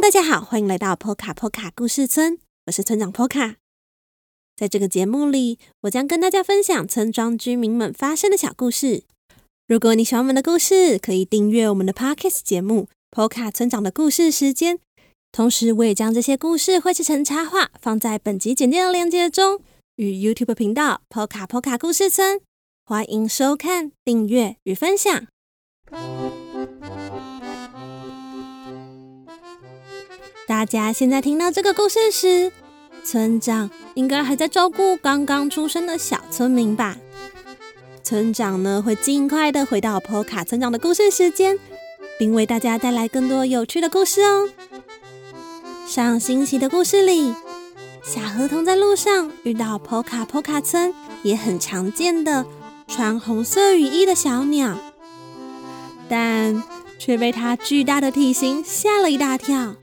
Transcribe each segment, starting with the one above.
大家好，欢迎来到波卡波卡故事村，我是村长波卡。在这个节目里，我将跟大家分享村庄居民们发生的小故事。如果你喜欢我们的故事，可以订阅我们的 podcast 节目《波卡村长的故事时间》。同时，我也将这些故事绘制成插画，放在本集简介的链接中，与 YouTube 频道波卡波卡故事村。欢迎收看、订阅与分享。大家现在听到这个故事时，村长应该还在照顾刚刚出生的小村民吧？村长呢会尽快的回到波卡村长的故事时间，并为大家带来更多有趣的故事哦。上星期的故事里，小河童在路上遇到波卡波卡村也很常见的穿红色雨衣的小鸟，但却被它巨大的体型吓了一大跳。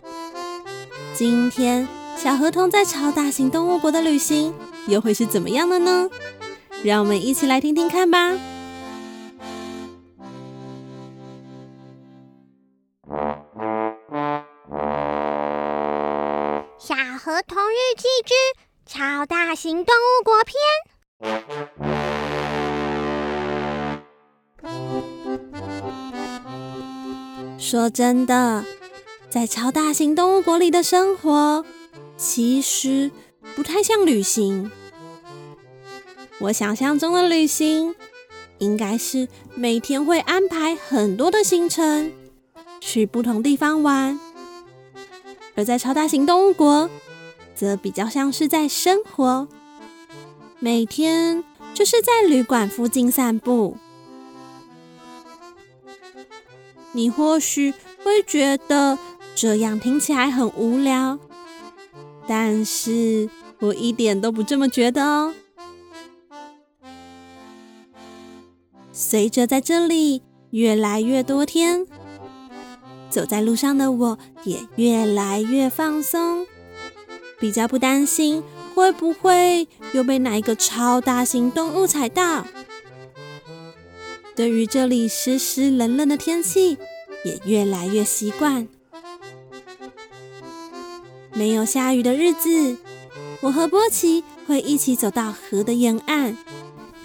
今天小河童在超大型动物国的旅行又会是怎么样的呢？让我们一起来听听看吧。小河童日记之超大型动物国篇。说真的。在超大型动物国里的生活，其实不太像旅行。我想象中的旅行，应该是每天会安排很多的行程，去不同地方玩；而在超大型动物国，则比较像是在生活，每天就是在旅馆附近散步。你或许会觉得。这样听起来很无聊，但是我一点都不这么觉得哦。随着在这里越来越多天，走在路上的我也越来越放松，比较不担心会不会又被哪一个超大型动物踩到。对于这里湿湿冷冷的天气，也越来越习惯。没有下雨的日子，我和波奇会一起走到河的沿岸，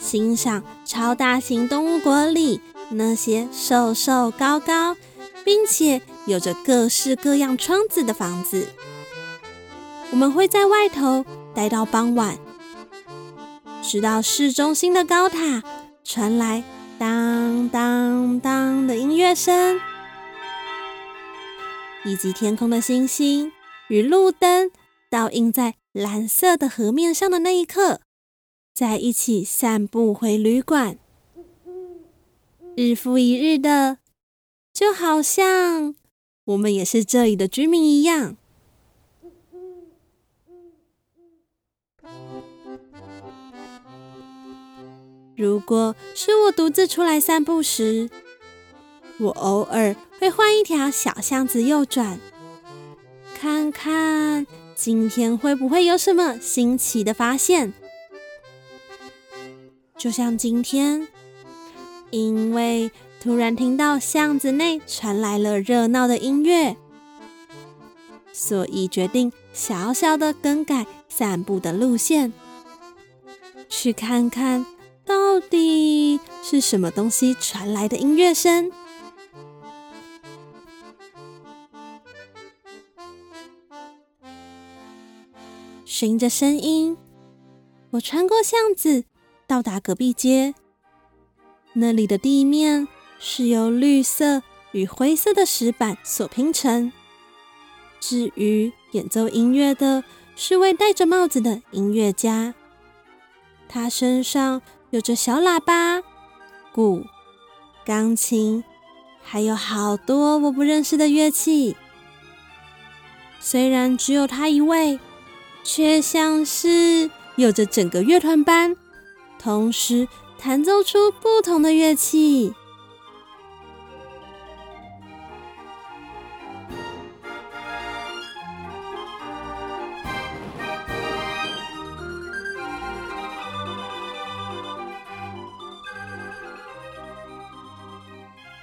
欣赏超大型动物国里那些瘦瘦高高，并且有着各式各样窗子的房子。我们会在外头待到傍晚，直到市中心的高塔传来当当当的音乐声，以及天空的星星。与路灯倒映在蓝色的河面上的那一刻，在一起散步回旅馆，日复一日的，就好像我们也是这里的居民一样。如果是我独自出来散步时，我偶尔会换一条小巷子右转。看看今天会不会有什么新奇的发现？就像今天，因为突然听到巷子内传来了热闹的音乐，所以决定小小的更改散步的路线，去看看到底是什么东西传来的音乐声。循着声音，我穿过巷子，到达隔壁街。那里的地面是由绿色与灰色的石板所拼成。至于演奏音乐的，是位戴着帽子的音乐家。他身上有着小喇叭、鼓、钢琴，还有好多我不认识的乐器。虽然只有他一位。却像是有着整个乐团般，同时弹奏出不同的乐器。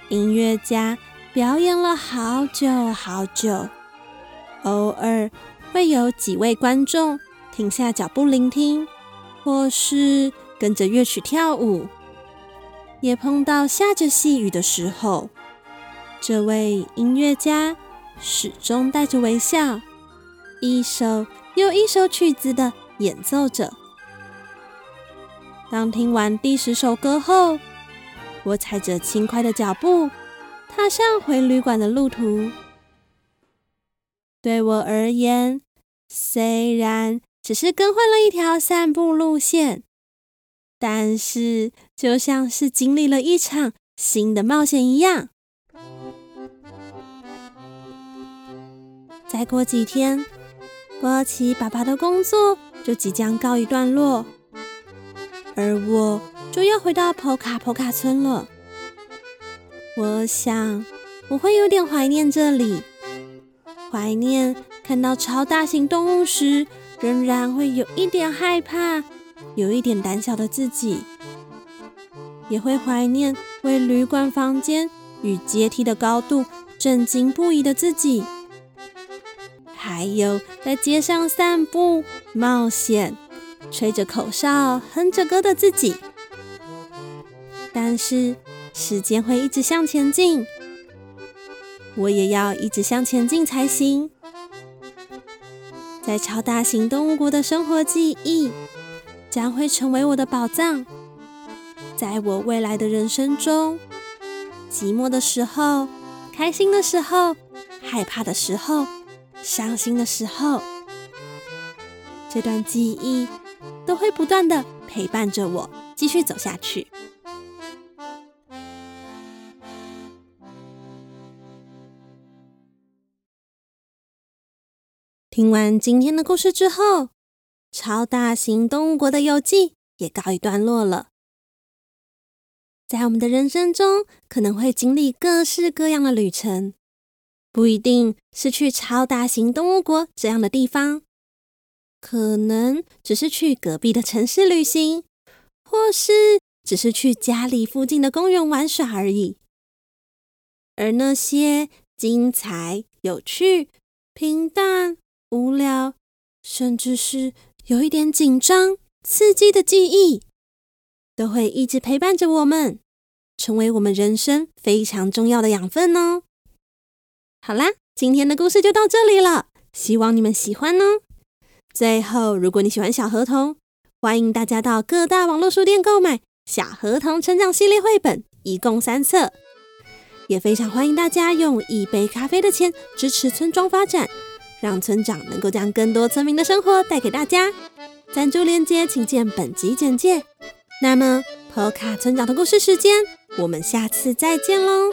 音乐家表演了好久好久。偶尔会有几位观众停下脚步聆听，或是跟着乐曲跳舞。也碰到下着细雨的时候，这位音乐家始终带着微笑，一首又一首曲子的演奏着。当听完第十首歌后，我踩着轻快的脚步，踏上回旅馆的路途。对我而言，虽然只是更换了一条散步路线，但是就像是经历了一场新的冒险一样。再过几天，波奇爸爸的工作就即将告一段落，而我就要回到普卡普卡村了。我想我会有点怀念这里。怀念看到超大型动物时，仍然会有一点害怕、有一点胆小的自己，也会怀念为旅馆房间与阶梯的高度震惊不已的自己，还有在街上散步、冒险、吹着口哨、哼着歌的自己。但是时间会一直向前进。我也要一直向前进才行。在超大型动物国的生活记忆将会成为我的宝藏。在我未来的人生中，寂寞的时候、开心的时候、害怕的时候、伤心的时候，这段记忆都会不断的陪伴着我，继续走下去。听完今天的故事之后，超大型动物国的游记也告一段落了。在我们的人生中，可能会经历各式各样的旅程，不一定是去超大型动物国这样的地方，可能只是去隔壁的城市旅行，或是只是去家里附近的公园玩耍而已。而那些精彩、有趣、平淡。无聊，甚至是有一点紧张、刺激的记忆，都会一直陪伴着我们，成为我们人生非常重要的养分哦。好啦，今天的故事就到这里了，希望你们喜欢哦。最后，如果你喜欢小河童，欢迎大家到各大网络书店购买《小河童成长系列》绘本，一共三册。也非常欢迎大家用一杯咖啡的钱支持村庄发展。让村长能够将更多村民的生活带给大家。赞助链接请见本集简介。那么，波卡村长的故事时间，我们下次再见喽。